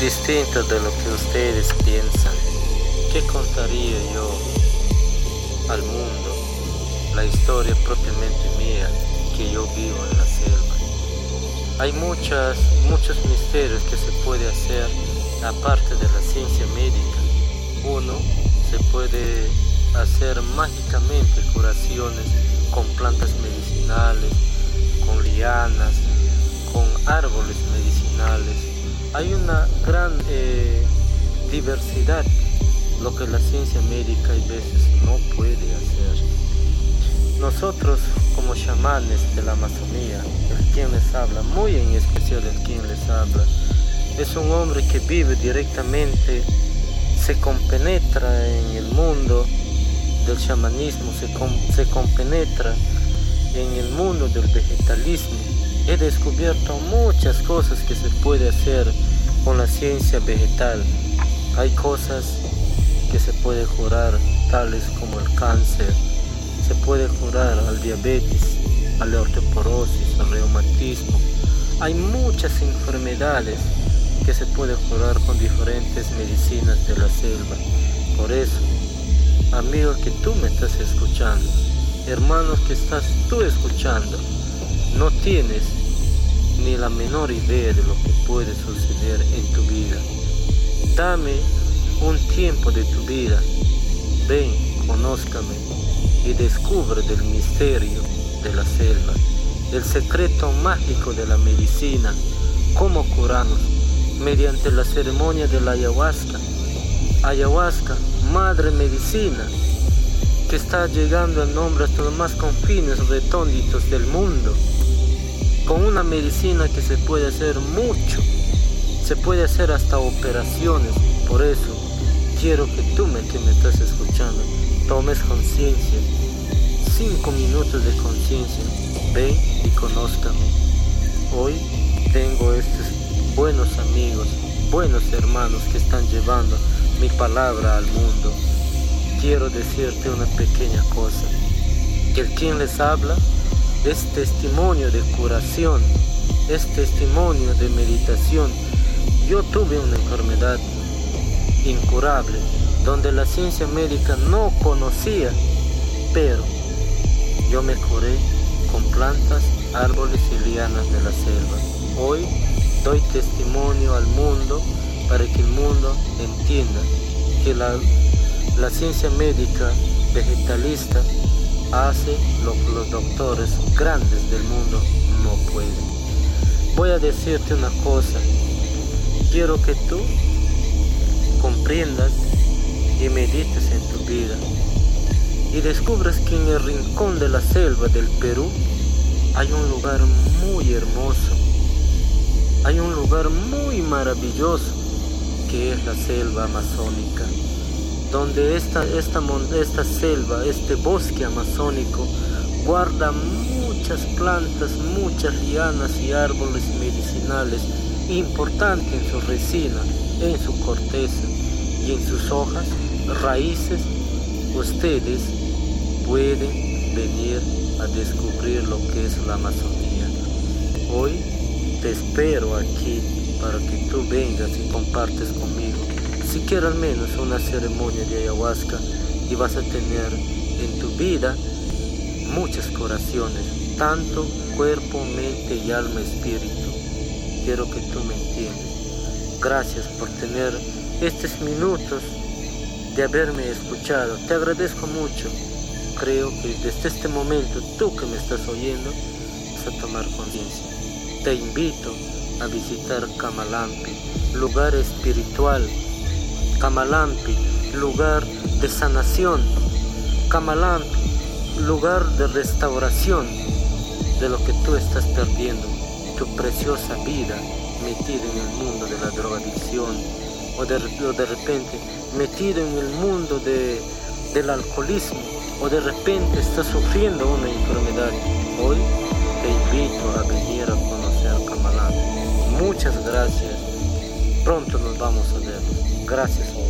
distinto de lo que ustedes piensan. ¿Qué contaría yo al mundo la historia propiamente mía que yo vivo en la selva? Hay muchas, muchos misterios que se puede hacer aparte de la ciencia médica. Uno se puede hacer mágicamente curaciones con plantas medicinales, con lianas, con árboles medicinales. Hay una gran eh, diversidad, lo que la ciencia médica a veces no puede hacer. Nosotros como chamanes de la Amazonía, el quien les habla, muy en especial el quien les habla, es un hombre que vive directamente, se compenetra en el mundo del chamanismo, se, com- se compenetra en el mundo del vegetalismo. He descubierto muchas cosas que se puede hacer con la ciencia vegetal. Hay cosas que se puede curar, tales como el cáncer, se puede curar al diabetes, a la osteoporosis, al reumatismo. Hay muchas enfermedades que se puede curar con diferentes medicinas de la selva. Por eso, amigo que tú me estás escuchando, hermanos que estás tú escuchando, no tienes ni la menor idea de lo que puede suceder en tu vida. Dame un tiempo de tu vida. Ven, conózcame y descubre del misterio de la selva, el secreto mágico de la medicina, cómo curarnos mediante la ceremonia de la ayahuasca. Ayahuasca, madre medicina, que está llegando a nombre hasta los más confines retónditos del mundo, con una medicina que se puede hacer mucho, se puede hacer hasta operaciones, por eso quiero que tú me, que me estás escuchando, tomes conciencia, cinco minutos de conciencia, ven y conózcame. Hoy tengo estos buenos amigos, buenos hermanos que están llevando mi palabra al mundo. Quiero decirte una pequeña cosa, que el quien les habla es testimonio de curación, es testimonio de meditación. Yo tuve una enfermedad incurable, donde la ciencia médica no conocía, pero yo me curé con plantas, árboles y lianas de la selva. Hoy doy testimonio al mundo para que el mundo entienda que la, la ciencia médica vegetalista hace lo que los doctores grandes del mundo no pueden. Voy a decirte una cosa, quiero que tú comprendas y medites en tu vida y descubras que en el rincón de la selva del Perú hay un lugar muy hermoso, hay un lugar muy maravilloso que es la selva amazónica, donde esta, esta, esta selva, este bosque amazónico, guarda muchas plantas, muchas lianas y árboles medicinales importantes en su resina, en su corteza y en sus hojas, raíces, ustedes pueden venir a descubrir lo que es la Amazonía. Hoy te espero aquí para que tú vengas y compartes conmigo, siquiera al menos una ceremonia de ayahuasca y vas a tener en tu vida muchas curaciones, tanto cuerpo, mente y alma, espíritu. Quiero que tú me entiendas. Gracias por tener estos minutos de haberme escuchado. Te agradezco mucho. Creo que desde este momento tú que me estás oyendo vas a tomar conciencia. Te invito a visitar Kamalampi, lugar espiritual. Kamalampi, lugar de sanación. Kamalampi, lugar de restauración de lo que tú estás perdiendo, tu preciosa vida metida en el mundo de la drogadicción o de, o de repente metido en el mundo de, del alcoholismo o de repente estás sufriendo una enfermedad. Hoy te invito a venir a conocer Kamalán. Muchas gracias. Pronto nos vamos a ver. Gracias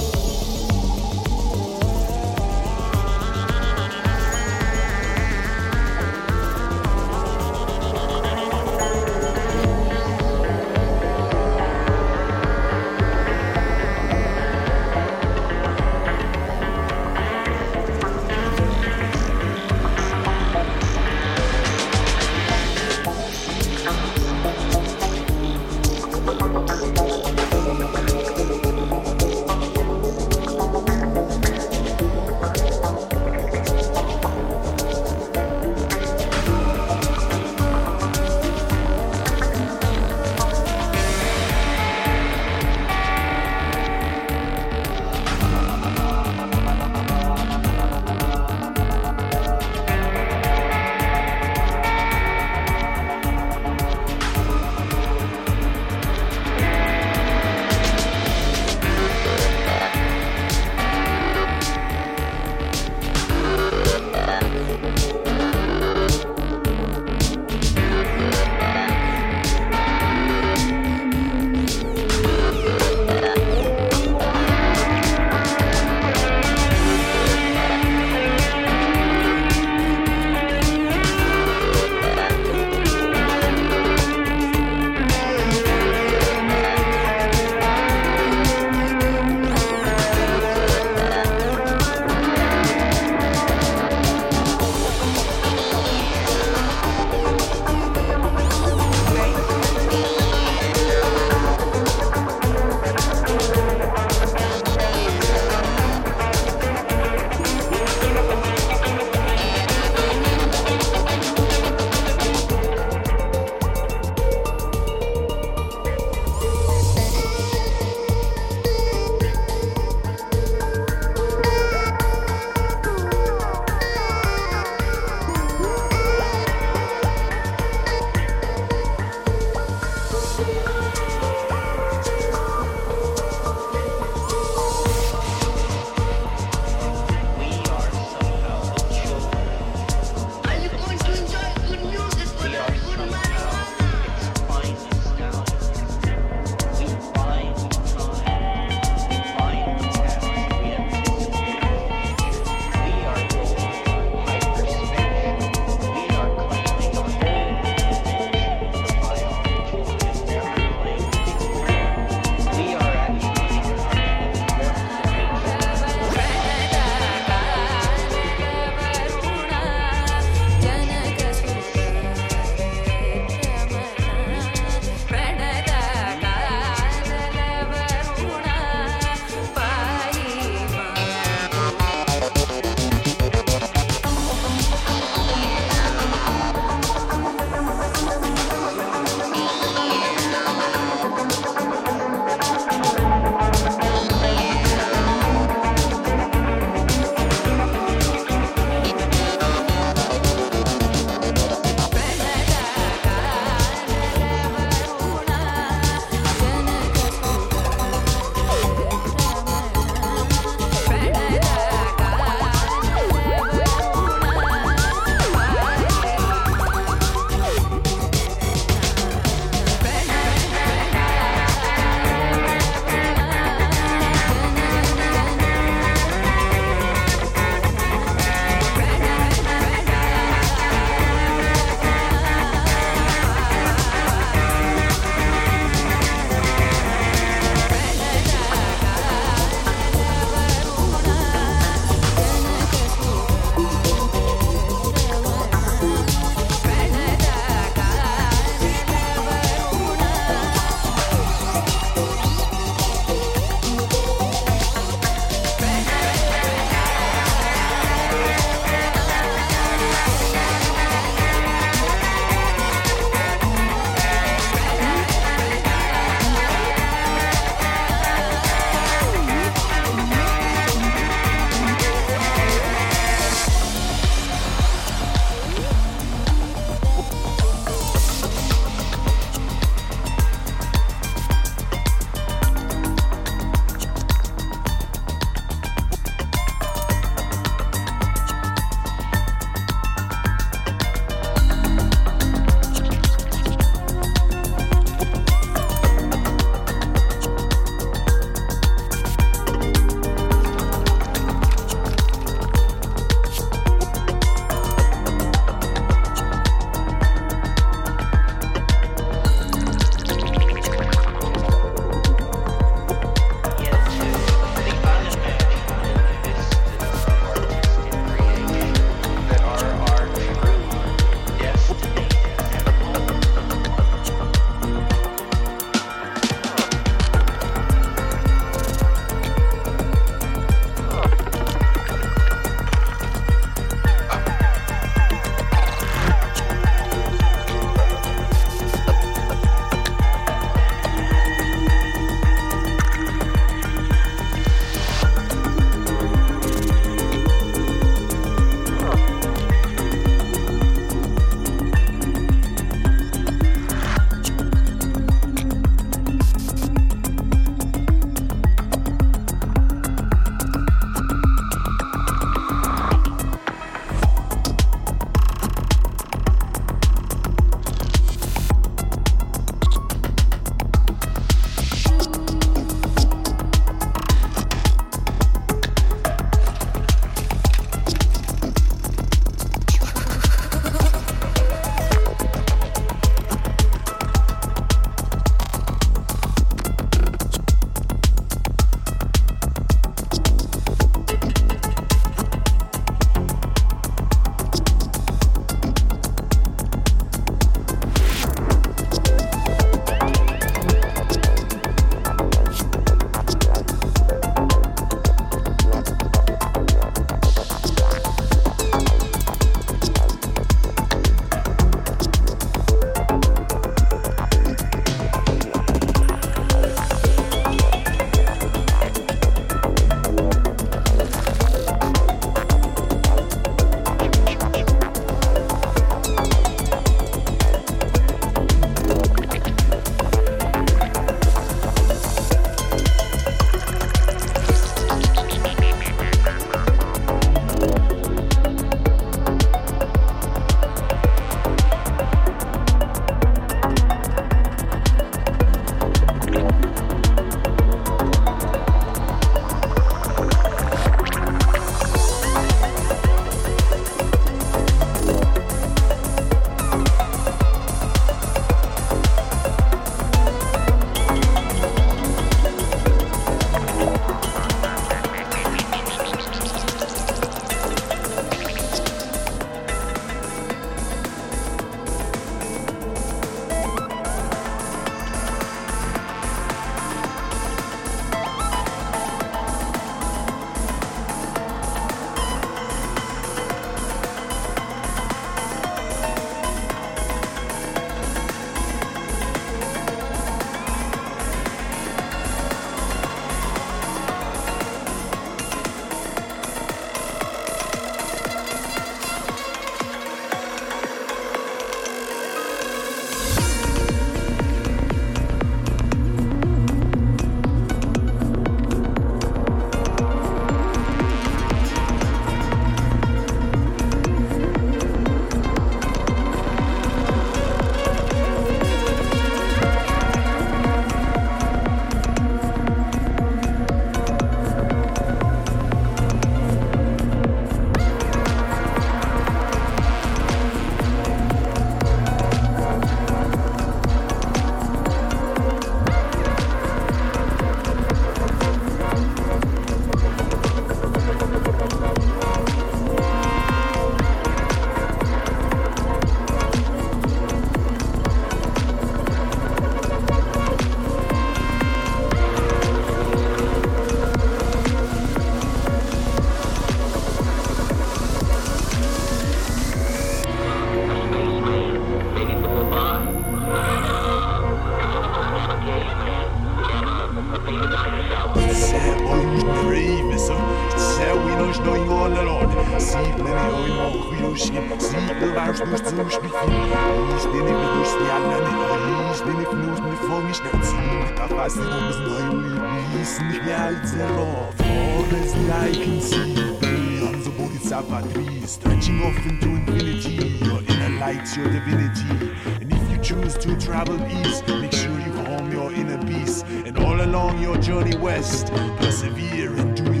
trees, stretching off into infinity. Your inner light's your divinity. And if you choose to travel east, make sure you calm your inner peace. And all along your journey west, persevere and do your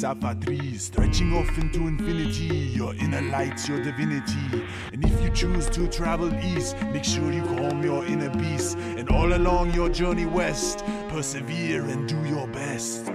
Safa 3, stretching off into infinity, your inner light, your divinity. And if you choose to travel east, make sure you calm your inner beast. And all along your journey west, persevere and do your best.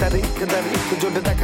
kaderi kaderi Vücudu da